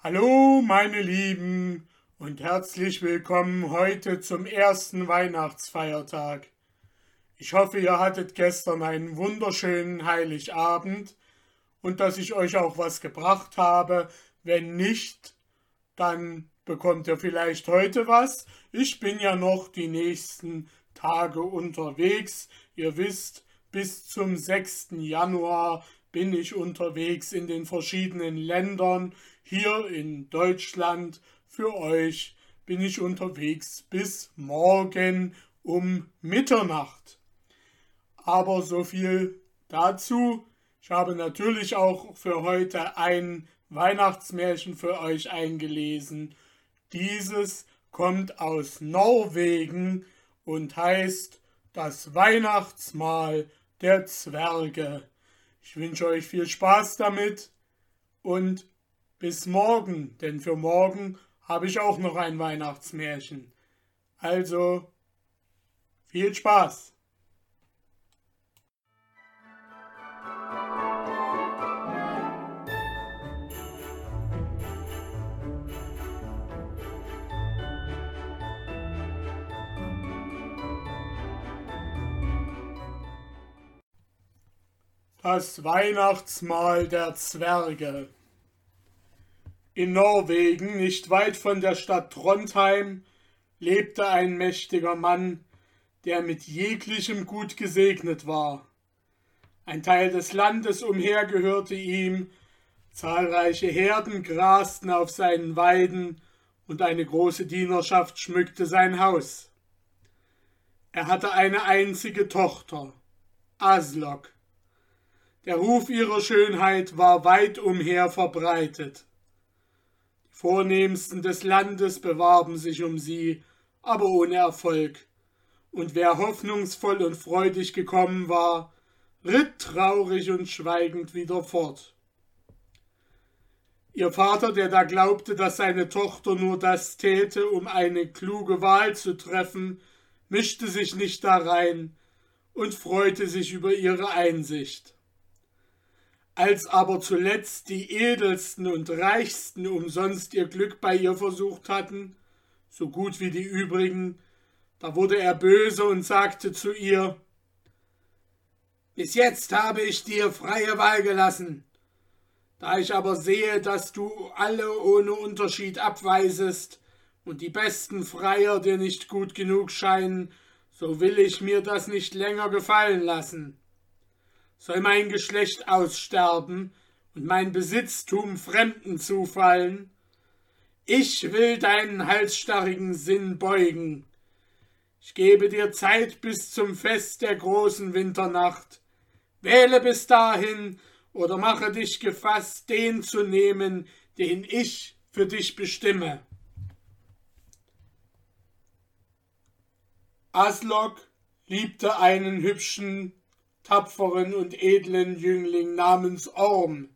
Hallo, meine Lieben, und herzlich willkommen heute zum ersten Weihnachtsfeiertag. Ich hoffe, ihr hattet gestern einen wunderschönen Heiligabend und dass ich euch auch was gebracht habe. Wenn nicht, dann bekommt ihr vielleicht heute was. Ich bin ja noch die nächsten Tage unterwegs. Ihr wisst, bis zum 6. Januar bin ich unterwegs in den verschiedenen Ländern. Hier in Deutschland für euch bin ich unterwegs bis morgen um Mitternacht. Aber so viel dazu. Ich habe natürlich auch für heute ein Weihnachtsmärchen für euch eingelesen. Dieses kommt aus Norwegen und heißt Das Weihnachtsmahl der Zwerge. Ich wünsche euch viel Spaß damit und bis morgen, denn für morgen habe ich auch noch ein Weihnachtsmärchen. Also viel Spaß! Das Weihnachtsmahl der Zwerge. In Norwegen, nicht weit von der Stadt Trondheim, lebte ein mächtiger Mann, der mit jeglichem Gut gesegnet war. Ein Teil des Landes umher gehörte ihm, zahlreiche Herden grasten auf seinen Weiden und eine große Dienerschaft schmückte sein Haus. Er hatte eine einzige Tochter, Aslok, der Ruf ihrer Schönheit war weit umher verbreitet. Vornehmsten des Landes bewarben sich um sie, aber ohne Erfolg, und wer hoffnungsvoll und freudig gekommen war, ritt traurig und schweigend wieder fort. Ihr Vater, der da glaubte, dass seine Tochter nur das täte, um eine kluge Wahl zu treffen, mischte sich nicht darein und freute sich über ihre Einsicht. Als aber zuletzt die edelsten und reichsten umsonst ihr Glück bei ihr versucht hatten, so gut wie die übrigen, da wurde er böse und sagte zu ihr Bis jetzt habe ich dir freie Wahl gelassen. Da ich aber sehe, dass du alle ohne Unterschied abweisest und die besten Freier dir nicht gut genug scheinen, so will ich mir das nicht länger gefallen lassen soll mein Geschlecht aussterben und mein Besitztum Fremden zufallen? Ich will deinen halsstarrigen Sinn beugen. Ich gebe dir Zeit bis zum Fest der großen Winternacht. Wähle bis dahin oder mache dich gefasst, den zu nehmen, den ich für dich bestimme. Aslok liebte einen hübschen tapferen und edlen Jüngling namens Orm.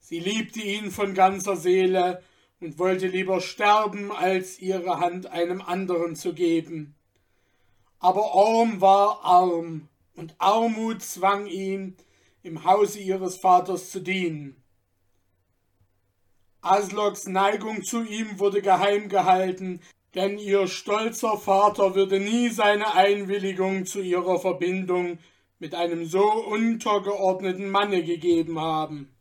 Sie liebte ihn von ganzer Seele und wollte lieber sterben, als ihre Hand einem anderen zu geben. Aber Orm war arm, und Armut zwang ihn, im Hause ihres Vaters zu dienen. Asloks Neigung zu ihm wurde geheim gehalten, denn ihr stolzer Vater würde nie seine Einwilligung zu ihrer Verbindung mit einem so untergeordneten Manne gegeben haben.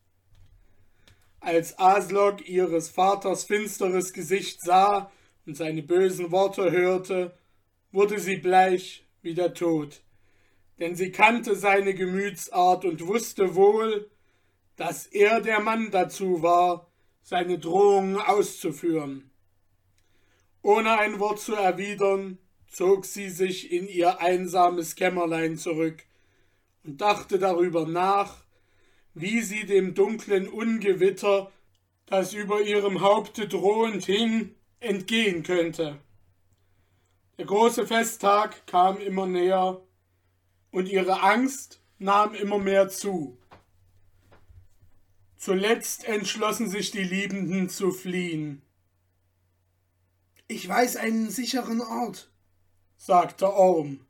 Als Aslok ihres Vaters finsteres Gesicht sah und seine bösen Worte hörte, wurde sie bleich wie der Tod, denn sie kannte seine Gemütsart und wusste wohl, dass er der Mann dazu war, seine Drohungen auszuführen. Ohne ein Wort zu erwidern, zog sie sich in ihr einsames Kämmerlein zurück, und dachte darüber nach, wie sie dem dunklen Ungewitter, das über ihrem Haupte drohend hing, entgehen könnte. Der große Festtag kam immer näher, und ihre Angst nahm immer mehr zu. Zuletzt entschlossen sich die Liebenden zu fliehen. Ich weiß einen sicheren Ort, sagte Orm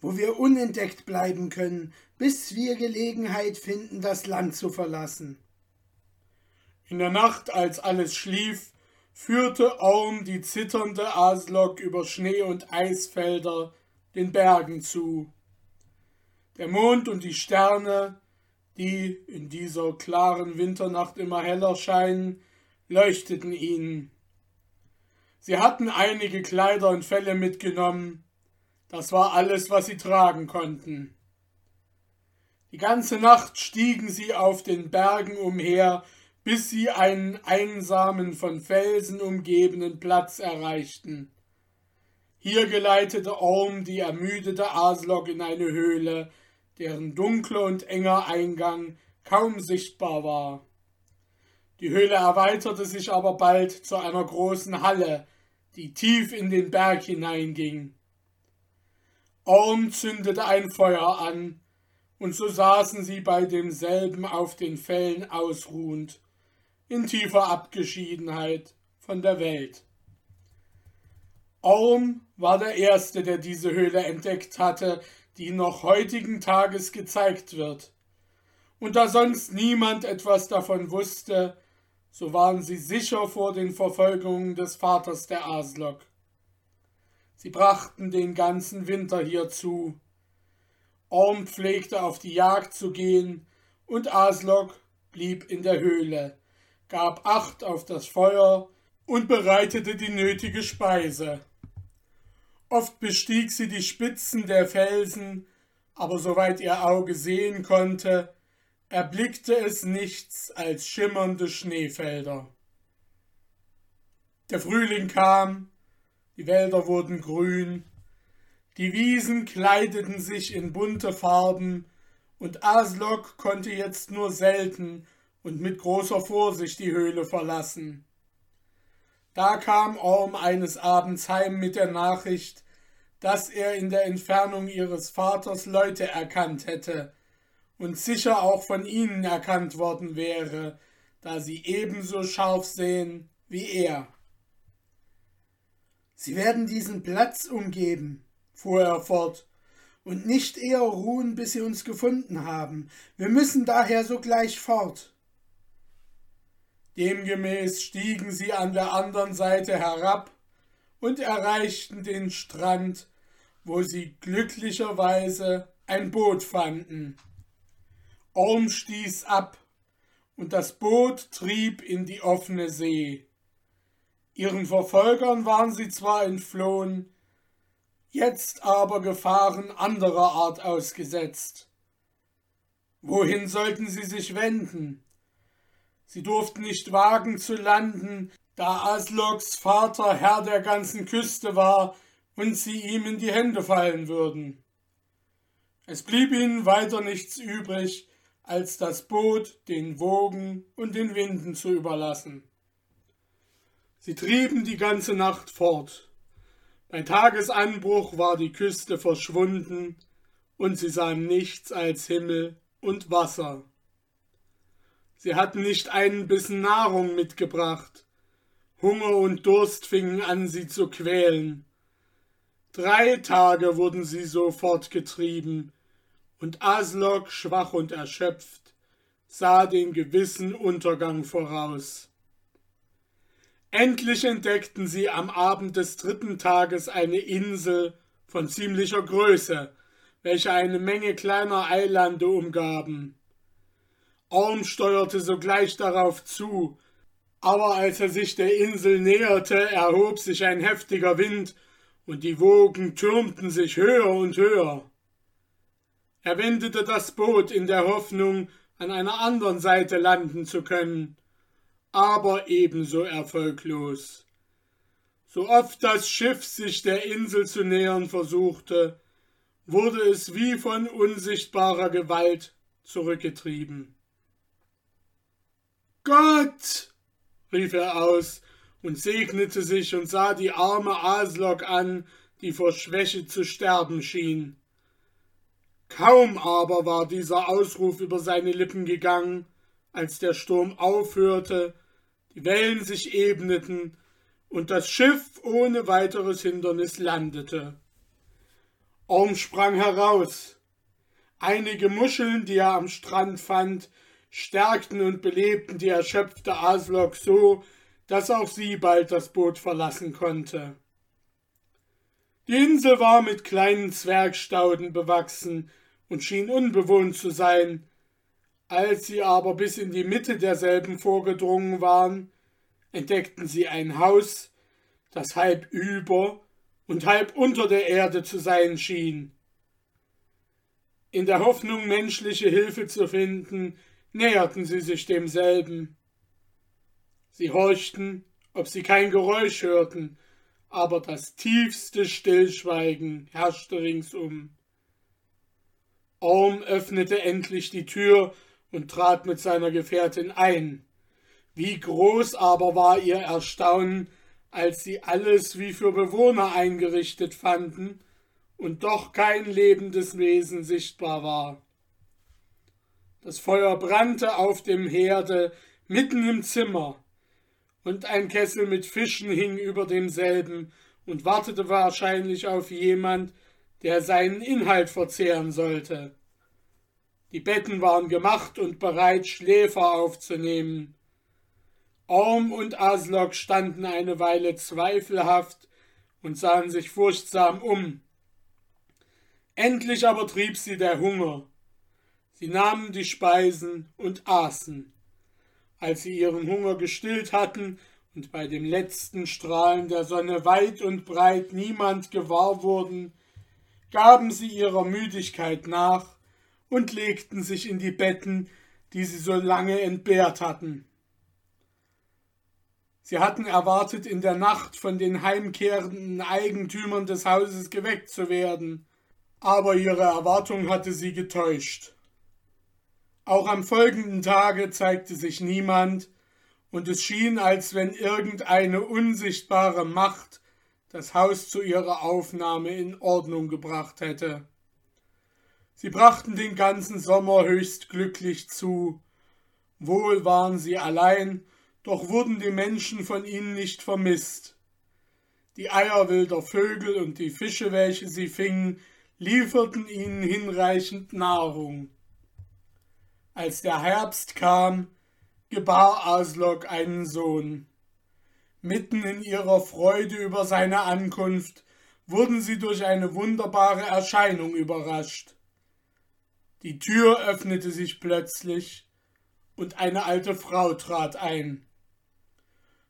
wo wir unentdeckt bleiben können, bis wir Gelegenheit finden, das Land zu verlassen. In der Nacht, als alles schlief, führte Orm die zitternde Aslok über Schnee und Eisfelder den Bergen zu. Der Mond und die Sterne, die in dieser klaren Winternacht immer heller scheinen, leuchteten ihnen. Sie hatten einige Kleider und Felle mitgenommen, das war alles, was sie tragen konnten. Die ganze Nacht stiegen sie auf den Bergen umher, bis sie einen einsamen, von Felsen umgebenen Platz erreichten. Hier geleitete Orm die ermüdete Aslok in eine Höhle, deren dunkler und enger Eingang kaum sichtbar war. Die Höhle erweiterte sich aber bald zu einer großen Halle, die tief in den Berg hineinging. Orm zündete ein Feuer an, und so saßen sie bei demselben auf den Fellen ausruhend, in tiefer Abgeschiedenheit von der Welt. Orm war der Erste, der diese Höhle entdeckt hatte, die noch heutigen Tages gezeigt wird. Und da sonst niemand etwas davon wusste, so waren sie sicher vor den Verfolgungen des Vaters der Aslok. Sie brachten den ganzen Winter hier zu. Orm pflegte auf die Jagd zu gehen, und Aslok blieb in der Höhle, gab Acht auf das Feuer und bereitete die nötige Speise. Oft bestieg sie die Spitzen der Felsen, aber soweit ihr Auge sehen konnte, erblickte es nichts als schimmernde Schneefelder. Der Frühling kam, die Wälder wurden grün, die Wiesen kleideten sich in bunte Farben, und Aslok konnte jetzt nur selten und mit großer Vorsicht die Höhle verlassen. Da kam Orm eines Abends heim mit der Nachricht, dass er in der Entfernung ihres Vaters Leute erkannt hätte und sicher auch von ihnen erkannt worden wäre, da sie ebenso scharf sehen wie er. Sie werden diesen Platz umgeben, fuhr er fort, und nicht eher ruhen, bis sie uns gefunden haben. Wir müssen daher sogleich fort. Demgemäß stiegen sie an der anderen Seite herab und erreichten den Strand, wo sie glücklicherweise ein Boot fanden. Orm stieß ab, und das Boot trieb in die offene See. Ihren Verfolgern waren sie zwar entflohen, jetzt aber Gefahren anderer Art ausgesetzt. Wohin sollten sie sich wenden? Sie durften nicht wagen zu landen, da Asloks Vater Herr der ganzen Küste war und sie ihm in die Hände fallen würden. Es blieb ihnen weiter nichts übrig, als das Boot den Wogen und den Winden zu überlassen. Sie trieben die ganze Nacht fort. Bei Tagesanbruch war die Küste verschwunden, und sie sahen nichts als Himmel und Wasser. Sie hatten nicht einen Bissen Nahrung mitgebracht. Hunger und Durst fingen an, sie zu quälen. Drei Tage wurden sie so fortgetrieben, und Aslok, schwach und erschöpft, sah den gewissen Untergang voraus. Endlich entdeckten sie am Abend des dritten Tages eine Insel von ziemlicher Größe, welche eine Menge kleiner Eilande umgaben. Orm steuerte sogleich darauf zu, aber als er sich der Insel näherte, erhob sich ein heftiger Wind, und die Wogen türmten sich höher und höher. Er wendete das Boot in der Hoffnung, an einer anderen Seite landen zu können, aber ebenso erfolglos. So oft das Schiff sich der Insel zu nähern versuchte, wurde es wie von unsichtbarer Gewalt zurückgetrieben. Gott! rief er aus und segnete sich und sah die arme Aslok an, die vor Schwäche zu sterben schien. Kaum aber war dieser Ausruf über seine Lippen gegangen, als der Sturm aufhörte, die Wellen sich ebneten und das Schiff ohne weiteres Hindernis landete. Orm sprang heraus. Einige Muscheln, die er am Strand fand, stärkten und belebten die erschöpfte Aslok so, dass auch sie bald das Boot verlassen konnte. Die Insel war mit kleinen Zwergstauden bewachsen und schien unbewohnt zu sein. Als sie aber bis in die Mitte derselben vorgedrungen waren, entdeckten sie ein Haus, das halb über und halb unter der Erde zu sein schien. In der Hoffnung, menschliche Hilfe zu finden, näherten sie sich demselben. Sie horchten, ob sie kein Geräusch hörten, aber das tiefste Stillschweigen herrschte ringsum. Orm öffnete endlich die Tür und trat mit seiner Gefährtin ein. Wie groß aber war ihr Erstaunen, als sie alles wie für Bewohner eingerichtet fanden und doch kein lebendes Wesen sichtbar war. Das Feuer brannte auf dem Herde mitten im Zimmer, und ein Kessel mit Fischen hing über demselben und wartete wahrscheinlich auf jemand, der seinen Inhalt verzehren sollte. Die Betten waren gemacht und bereit, Schläfer aufzunehmen. Orm und Aslok standen eine Weile zweifelhaft und sahen sich furchtsam um. Endlich aber trieb sie der Hunger. Sie nahmen die Speisen und aßen. Als sie ihren Hunger gestillt hatten und bei dem letzten Strahlen der Sonne weit und breit niemand gewahr wurden, gaben sie ihrer Müdigkeit nach und legten sich in die Betten, die sie so lange entbehrt hatten. Sie hatten erwartet, in der Nacht von den heimkehrenden Eigentümern des Hauses geweckt zu werden, aber ihre Erwartung hatte sie getäuscht. Auch am folgenden Tage zeigte sich niemand, und es schien, als wenn irgendeine unsichtbare Macht das Haus zu ihrer Aufnahme in Ordnung gebracht hätte. Sie brachten den ganzen Sommer höchst glücklich zu. Wohl waren sie allein, doch wurden die Menschen von ihnen nicht vermisst. Die Eier wilder Vögel und die Fische, welche sie fingen, lieferten ihnen hinreichend Nahrung. Als der Herbst kam, gebar Aslok einen Sohn. Mitten in ihrer Freude über seine Ankunft wurden sie durch eine wunderbare Erscheinung überrascht. Die Tür öffnete sich plötzlich und eine alte Frau trat ein.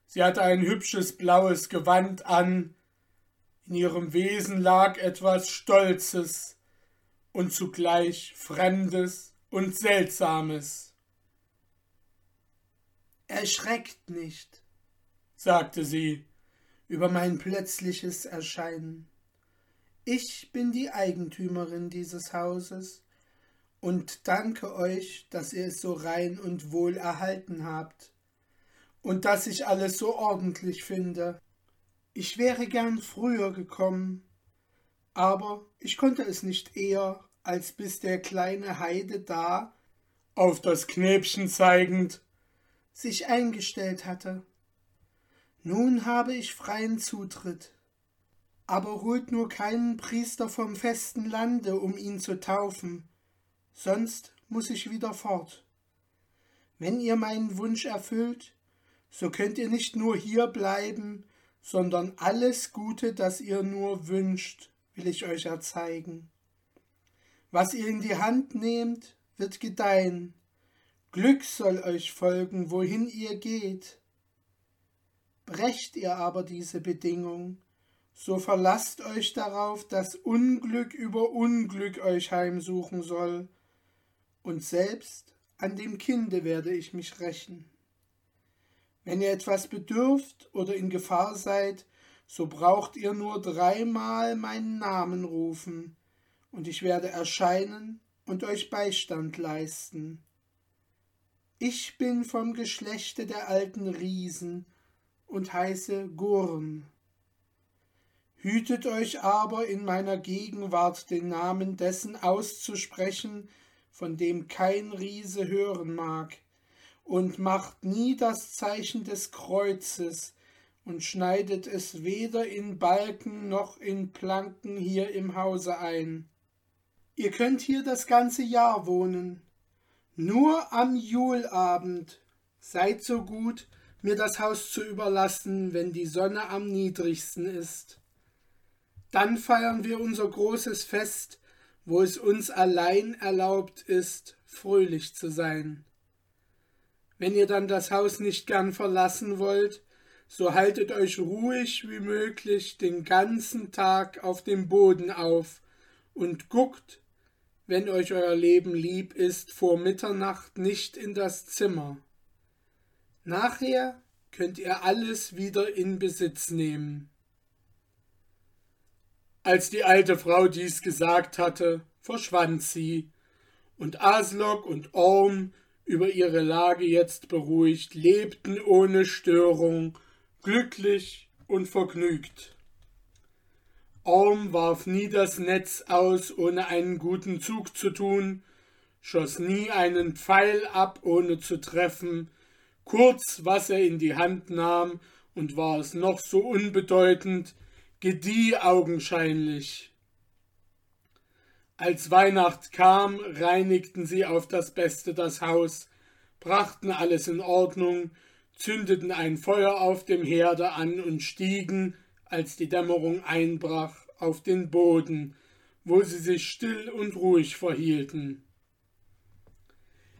Sie hatte ein hübsches blaues Gewand an, in ihrem Wesen lag etwas Stolzes und zugleich Fremdes und Seltsames. Erschreckt nicht, sagte sie über mein plötzliches Erscheinen. Ich bin die Eigentümerin dieses Hauses und danke euch, dass ihr es so rein und wohl erhalten habt und dass ich alles so ordentlich finde. Ich wäre gern früher gekommen, aber ich konnte es nicht eher, als bis der kleine Heide da, auf das Knäbchen zeigend, sich eingestellt hatte. Nun habe ich freien Zutritt. Aber holt nur keinen Priester vom festen Lande, um ihn zu taufen, sonst muss ich wieder fort. Wenn ihr meinen Wunsch erfüllt, so könnt ihr nicht nur hier bleiben, sondern alles Gute, das ihr nur wünscht, will ich euch erzeigen. Was ihr in die Hand nehmt, wird gedeihen. Glück soll euch folgen, wohin ihr geht. Brecht ihr aber diese Bedingung, so verlasst euch darauf, dass Unglück über Unglück euch heimsuchen soll, und selbst an dem Kinde werde ich mich rächen. Wenn ihr etwas bedürft oder in Gefahr seid, so braucht ihr nur dreimal meinen Namen rufen, und ich werde erscheinen und euch Beistand leisten. Ich bin vom Geschlechte der alten Riesen und heiße Gurm. Hütet euch aber in meiner Gegenwart den Namen dessen auszusprechen, von dem kein Riese hören mag, und macht nie das Zeichen des Kreuzes und schneidet es weder in Balken noch in Planken hier im Hause ein. Ihr könnt hier das ganze Jahr wohnen, Nur am Julabend seid so gut, mir das Haus zu überlassen, wenn die Sonne am niedrigsten ist. Dann feiern wir unser großes Fest, wo es uns allein erlaubt ist, fröhlich zu sein. Wenn ihr dann das Haus nicht gern verlassen wollt, so haltet euch ruhig wie möglich den ganzen Tag auf dem Boden auf und guckt, wenn euch euer Leben lieb ist, vor Mitternacht nicht in das Zimmer. Nachher könnt ihr alles wieder in Besitz nehmen. Als die alte Frau dies gesagt hatte, verschwand sie, und Aslok und Orm, über ihre Lage jetzt beruhigt, lebten ohne Störung, glücklich und vergnügt. Orm warf nie das Netz aus, ohne einen guten Zug zu tun, schoss nie einen Pfeil ab, ohne zu treffen, kurz was er in die Hand nahm, und war es noch so unbedeutend, gedieh augenscheinlich. Als Weihnacht kam, reinigten sie auf das Beste das Haus, brachten alles in Ordnung, zündeten ein Feuer auf dem Herde an und stiegen, als die Dämmerung einbrach, auf den Boden, wo sie sich still und ruhig verhielten.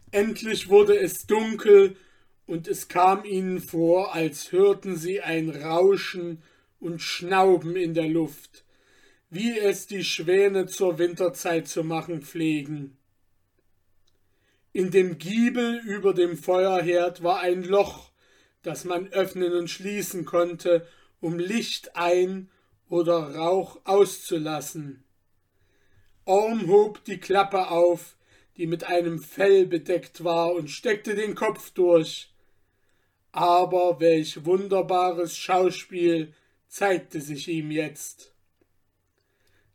Endlich wurde es dunkel, und es kam ihnen vor, als hörten sie ein Rauschen und Schnauben in der Luft, wie es die Schwäne zur Winterzeit zu machen pflegen. In dem Giebel über dem Feuerherd war ein Loch, das man öffnen und schließen konnte, um Licht ein oder Rauch auszulassen. Orm hob die Klappe auf, die mit einem Fell bedeckt war, und steckte den Kopf durch. Aber welch wunderbares Schauspiel zeigte sich ihm jetzt.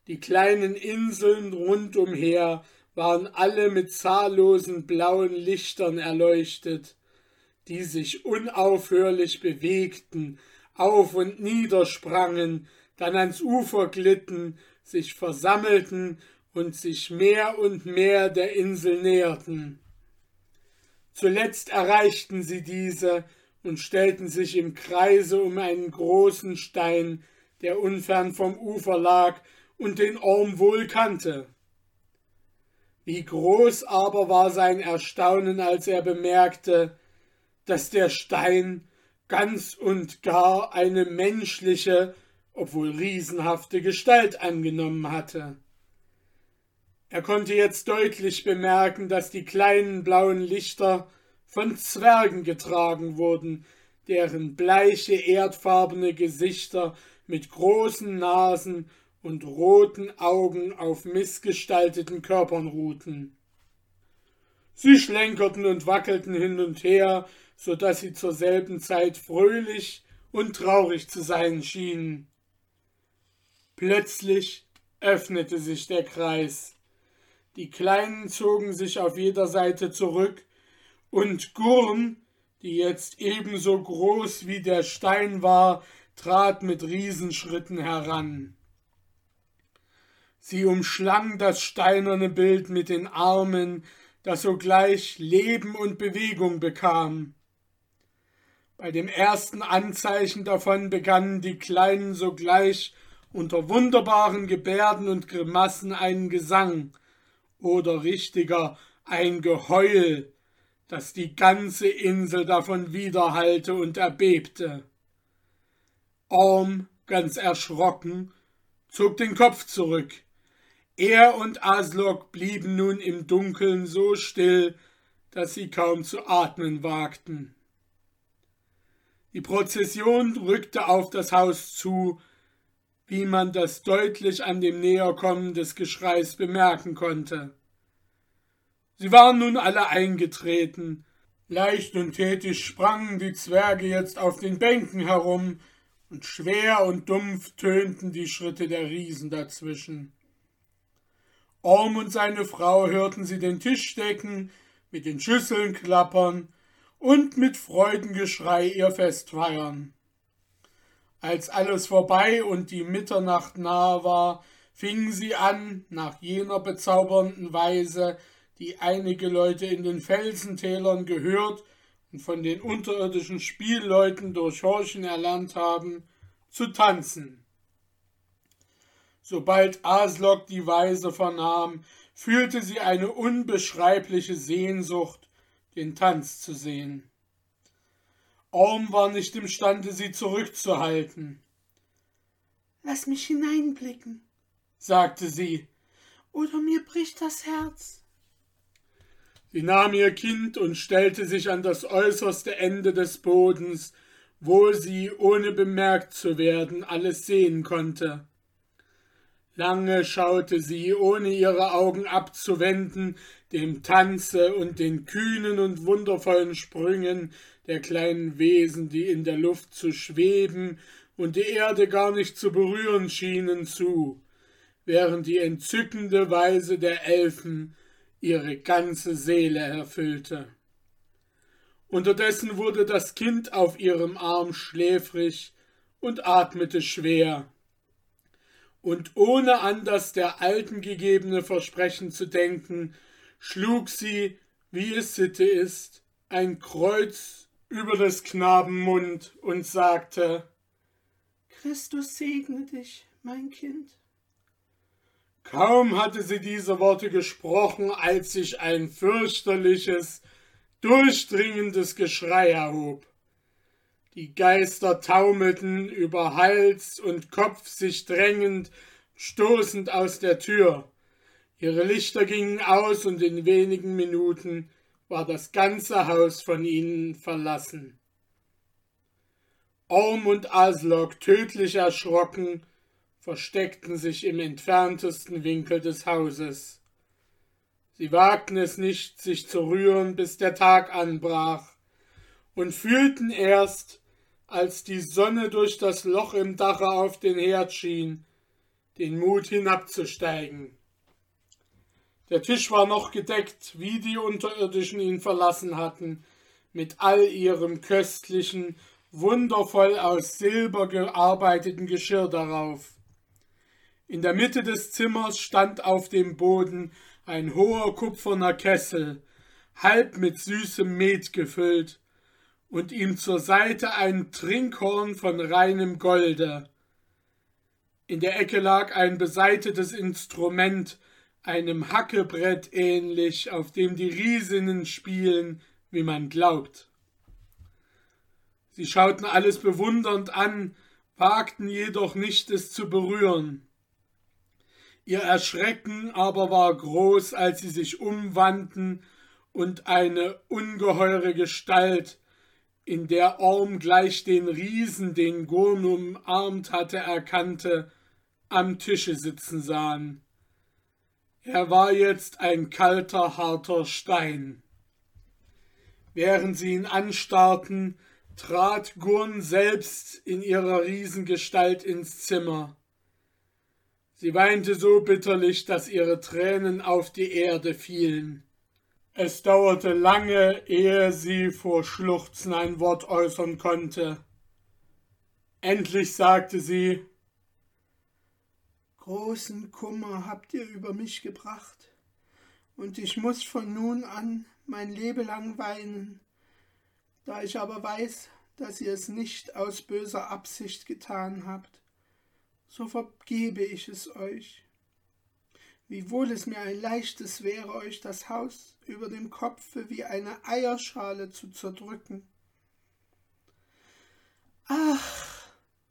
Die kleinen Inseln rundumher waren alle mit zahllosen blauen Lichtern erleuchtet, die sich unaufhörlich bewegten, auf und niedersprangen, dann ans Ufer glitten, sich versammelten und sich mehr und mehr der Insel näherten. Zuletzt erreichten sie diese und stellten sich im Kreise um einen großen Stein, der unfern vom Ufer lag und den Orm wohl kannte. Wie groß aber war sein Erstaunen, als er bemerkte, dass der Stein ganz und gar eine menschliche, obwohl riesenhafte Gestalt angenommen hatte. Er konnte jetzt deutlich bemerken, dass die kleinen blauen Lichter von Zwergen getragen wurden, deren bleiche erdfarbene Gesichter mit großen Nasen und roten Augen auf missgestalteten Körpern ruhten. Sie schlenkerten und wackelten hin und her, so dass sie zur selben Zeit fröhlich und traurig zu sein schienen. Plötzlich öffnete sich der Kreis. Die Kleinen zogen sich auf jeder Seite zurück, und Gurn, die jetzt ebenso groß wie der Stein war, trat mit Riesenschritten heran. Sie umschlang das steinerne Bild mit den Armen, das sogleich Leben und Bewegung bekam. Bei dem ersten Anzeichen davon begannen die Kleinen sogleich unter wunderbaren Gebärden und Grimassen einen Gesang oder richtiger ein Geheul, dass die ganze Insel davon widerhallte und erbebte. Orm, ganz erschrocken, zog den Kopf zurück. Er und Aslok blieben nun im Dunkeln so still, dass sie kaum zu atmen wagten. Die Prozession rückte auf das Haus zu, wie man das deutlich an dem Näherkommen des Geschreis bemerken konnte. Sie waren nun alle eingetreten. Leicht und tätig sprangen die Zwerge jetzt auf den Bänken herum, und schwer und dumpf tönten die Schritte der Riesen dazwischen. Orm und seine Frau hörten sie den Tisch decken, mit den Schüsseln klappern und mit Freudengeschrei ihr Fest feiern. Als alles vorbei und die Mitternacht nahe war, fingen sie an, nach jener bezaubernden Weise die einige Leute in den Felsentälern gehört und von den unterirdischen Spielleuten durch Horchen erlernt haben, zu tanzen. Sobald Aslok die Weise vernahm, fühlte sie eine unbeschreibliche Sehnsucht, den Tanz zu sehen. Orm war nicht imstande, sie zurückzuhalten. Lass mich hineinblicken, sagte sie, oder mir bricht das Herz. Sie nahm ihr Kind und stellte sich an das äußerste Ende des Bodens, wo sie, ohne bemerkt zu werden, alles sehen konnte. Lange schaute sie, ohne ihre Augen abzuwenden, dem Tanze und den kühnen und wundervollen Sprüngen der kleinen Wesen, die in der Luft zu schweben und die Erde gar nicht zu berühren schienen, zu, während die entzückende Weise der Elfen ihre ganze Seele erfüllte. Unterdessen wurde das Kind auf ihrem Arm schläfrig und atmete schwer. Und ohne an das der Alten gegebene Versprechen zu denken, schlug sie, wie es Sitte ist, ein Kreuz über des Knaben Mund und sagte Christus segne dich, mein Kind. Kaum hatte sie diese Worte gesprochen, als sich ein fürchterliches, durchdringendes Geschrei erhob. Die Geister taumelten über Hals und Kopf sich drängend, stoßend aus der Tür. Ihre Lichter gingen aus und in wenigen Minuten war das ganze Haus von ihnen verlassen. Orm und Aslok, tödlich erschrocken, versteckten sich im entferntesten Winkel des Hauses. Sie wagten es nicht, sich zu rühren, bis der Tag anbrach, und fühlten erst, als die Sonne durch das Loch im Dache auf den Herd schien, den Mut hinabzusteigen. Der Tisch war noch gedeckt, wie die Unterirdischen ihn verlassen hatten, mit all ihrem köstlichen, wundervoll aus Silber gearbeiteten Geschirr darauf. In der Mitte des Zimmers stand auf dem Boden ein hoher kupferner Kessel, halb mit süßem Met gefüllt, und ihm zur Seite ein Trinkhorn von reinem Golde. In der Ecke lag ein beseitetes Instrument, einem Hackebrett ähnlich, auf dem die Riesinnen spielen, wie man glaubt. Sie schauten alles bewundernd an, wagten jedoch nicht, es zu berühren. Ihr Erschrecken aber war groß, als sie sich umwandten und eine ungeheure Gestalt, in der Orm gleich den Riesen, den Gurn umarmt hatte, erkannte, am Tische sitzen sahen. Er war jetzt ein kalter, harter Stein. Während sie ihn anstarrten, trat Gurn selbst in ihrer Riesengestalt ins Zimmer. Sie weinte so bitterlich, dass ihre Tränen auf die Erde fielen. Es dauerte lange, ehe sie vor Schluchzen ein Wort äußern konnte. Endlich sagte sie Großen Kummer habt ihr über mich gebracht, und ich muss von nun an mein Leben lang weinen. Da ich aber weiß, dass ihr es nicht aus böser Absicht getan habt, so vergebe ich es euch. Wiewohl es mir ein leichtes wäre, euch das Haus über dem Kopfe wie eine Eierschale zu zerdrücken. Ach,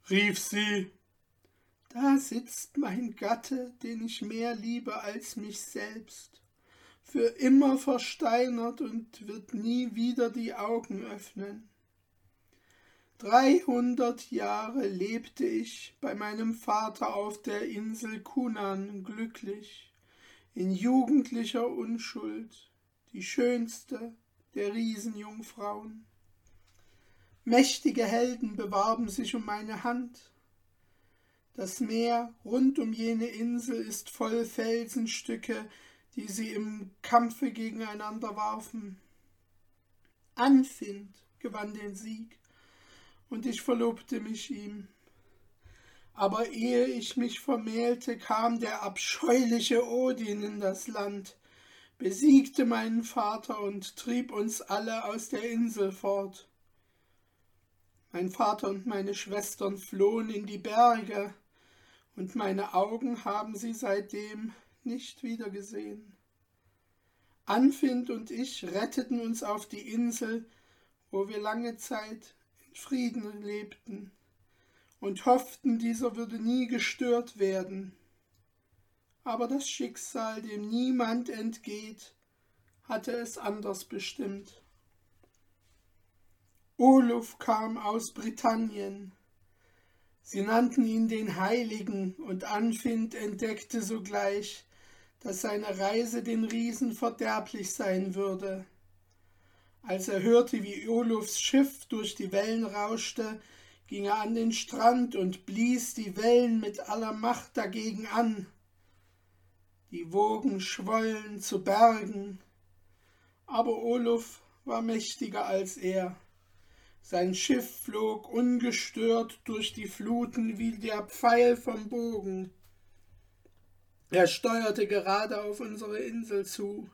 rief sie, da sitzt mein Gatte, den ich mehr liebe als mich selbst, für immer versteinert und wird nie wieder die Augen öffnen. Dreihundert Jahre lebte ich bei meinem Vater auf der Insel Kunan glücklich, in jugendlicher Unschuld, die schönste der Riesenjungfrauen. Mächtige Helden bewarben sich um meine Hand. Das Meer rund um jene Insel ist voll Felsenstücke, die sie im Kampfe gegeneinander warfen. Anfind gewann den Sieg und ich verlobte mich ihm. Aber ehe ich mich vermählte, kam der abscheuliche Odin in das Land, besiegte meinen Vater und trieb uns alle aus der Insel fort. Mein Vater und meine Schwestern flohen in die Berge, und meine Augen haben sie seitdem nicht wiedergesehen. Anfind und ich retteten uns auf die Insel, wo wir lange Zeit Frieden lebten und hofften, dieser würde nie gestört werden. Aber das Schicksal, dem niemand entgeht, hatte es anders bestimmt. Oluf kam aus Britannien. Sie nannten ihn den Heiligen, und Anfind entdeckte sogleich, dass seine Reise den Riesen verderblich sein würde. Als er hörte, wie Olufs Schiff durch die Wellen rauschte, ging er an den Strand und blies die Wellen mit aller Macht dagegen an. Die Wogen schwollen zu Bergen, aber Oluf war mächtiger als er. Sein Schiff flog ungestört durch die Fluten wie der Pfeil vom Bogen. Er steuerte gerade auf unsere Insel zu.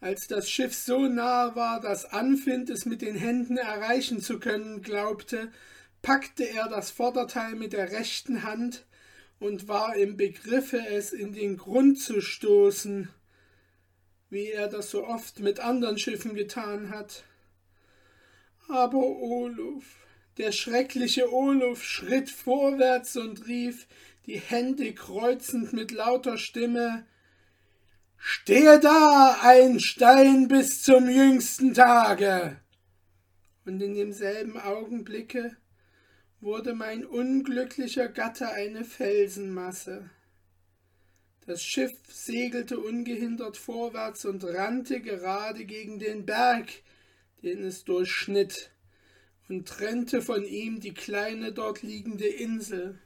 Als das Schiff so nah war, dass Anfind es mit den Händen erreichen zu können glaubte, packte er das Vorderteil mit der rechten Hand und war im Begriffe, es in den Grund zu stoßen, wie er das so oft mit anderen Schiffen getan hat. Aber Oluf, der schreckliche Oluf, schritt vorwärts und rief, die Hände kreuzend mit lauter Stimme Stehe da, ein Stein bis zum jüngsten Tage. Und in demselben Augenblicke wurde mein unglücklicher Gatte eine Felsenmasse. Das Schiff segelte ungehindert vorwärts und rannte gerade gegen den Berg, den es durchschnitt, und trennte von ihm die kleine dort liegende Insel.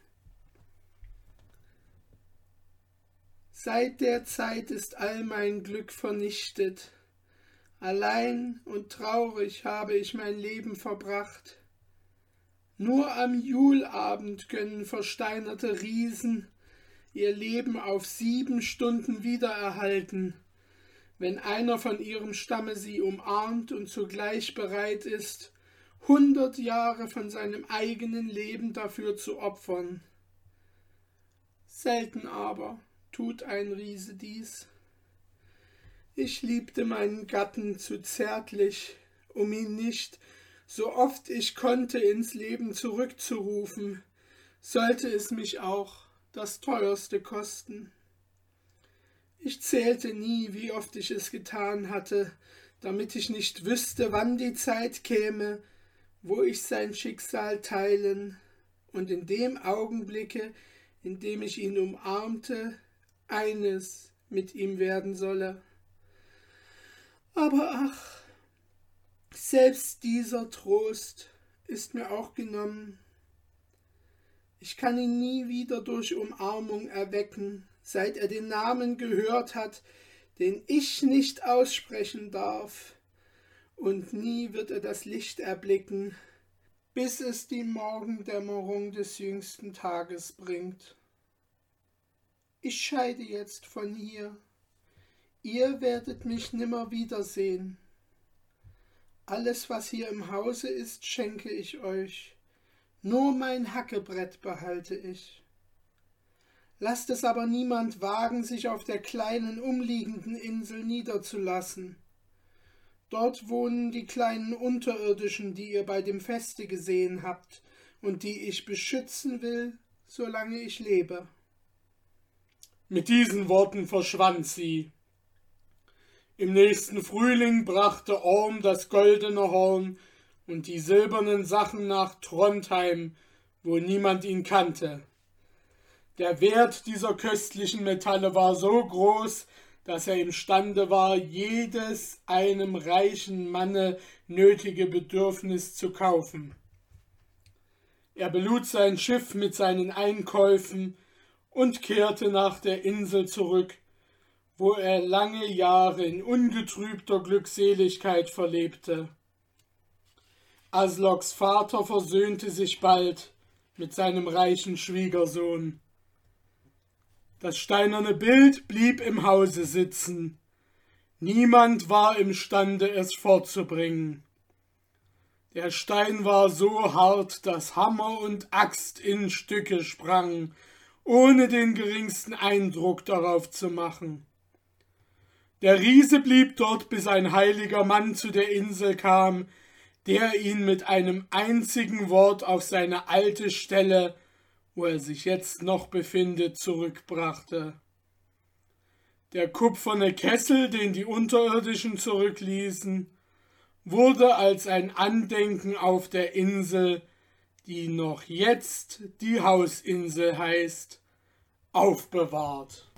Seit der Zeit ist all mein Glück vernichtet. Allein und traurig habe ich mein Leben verbracht. Nur am Julabend können versteinerte Riesen ihr Leben auf sieben Stunden wiedererhalten, wenn einer von ihrem Stamme sie umarmt und zugleich bereit ist, hundert Jahre von seinem eigenen Leben dafür zu opfern. Selten aber tut ein Riese dies. Ich liebte meinen Gatten zu zärtlich, um ihn nicht so oft ich konnte ins Leben zurückzurufen, sollte es mich auch das teuerste kosten. Ich zählte nie, wie oft ich es getan hatte, damit ich nicht wüsste, wann die Zeit käme, wo ich sein Schicksal teilen und in dem Augenblicke, in dem ich ihn umarmte, eines mit ihm werden solle. Aber ach, selbst dieser Trost ist mir auch genommen. Ich kann ihn nie wieder durch Umarmung erwecken, seit er den Namen gehört hat, den ich nicht aussprechen darf, und nie wird er das Licht erblicken, bis es die Morgendämmerung des jüngsten Tages bringt. Ich scheide jetzt von hier, ihr werdet mich nimmer wiedersehen. Alles, was hier im Hause ist, schenke ich euch. Nur mein Hackebrett behalte ich. Lasst es aber niemand wagen, sich auf der kleinen umliegenden Insel niederzulassen. Dort wohnen die kleinen Unterirdischen, die ihr bei dem Feste gesehen habt und die ich beschützen will, solange ich lebe. Mit diesen Worten verschwand sie. Im nächsten Frühling brachte Orm das goldene Horn und die silbernen Sachen nach Trondheim, wo niemand ihn kannte. Der Wert dieser köstlichen Metalle war so groß, dass er imstande war, jedes einem reichen Manne nötige Bedürfnis zu kaufen. Er belud sein Schiff mit seinen Einkäufen und kehrte nach der Insel zurück, wo er lange Jahre in ungetrübter Glückseligkeit verlebte. Asloks Vater versöhnte sich bald mit seinem reichen Schwiegersohn. Das steinerne Bild blieb im Hause sitzen, Niemand war imstande, es fortzubringen. Der Stein war so hart, dass Hammer und Axt in Stücke sprangen, ohne den geringsten Eindruck darauf zu machen. Der Riese blieb dort, bis ein heiliger Mann zu der Insel kam, der ihn mit einem einzigen Wort auf seine alte Stelle, wo er sich jetzt noch befindet, zurückbrachte. Der kupferne Kessel, den die Unterirdischen zurückließen, wurde als ein Andenken auf der Insel, die noch jetzt die Hausinsel heißt, aufbewahrt.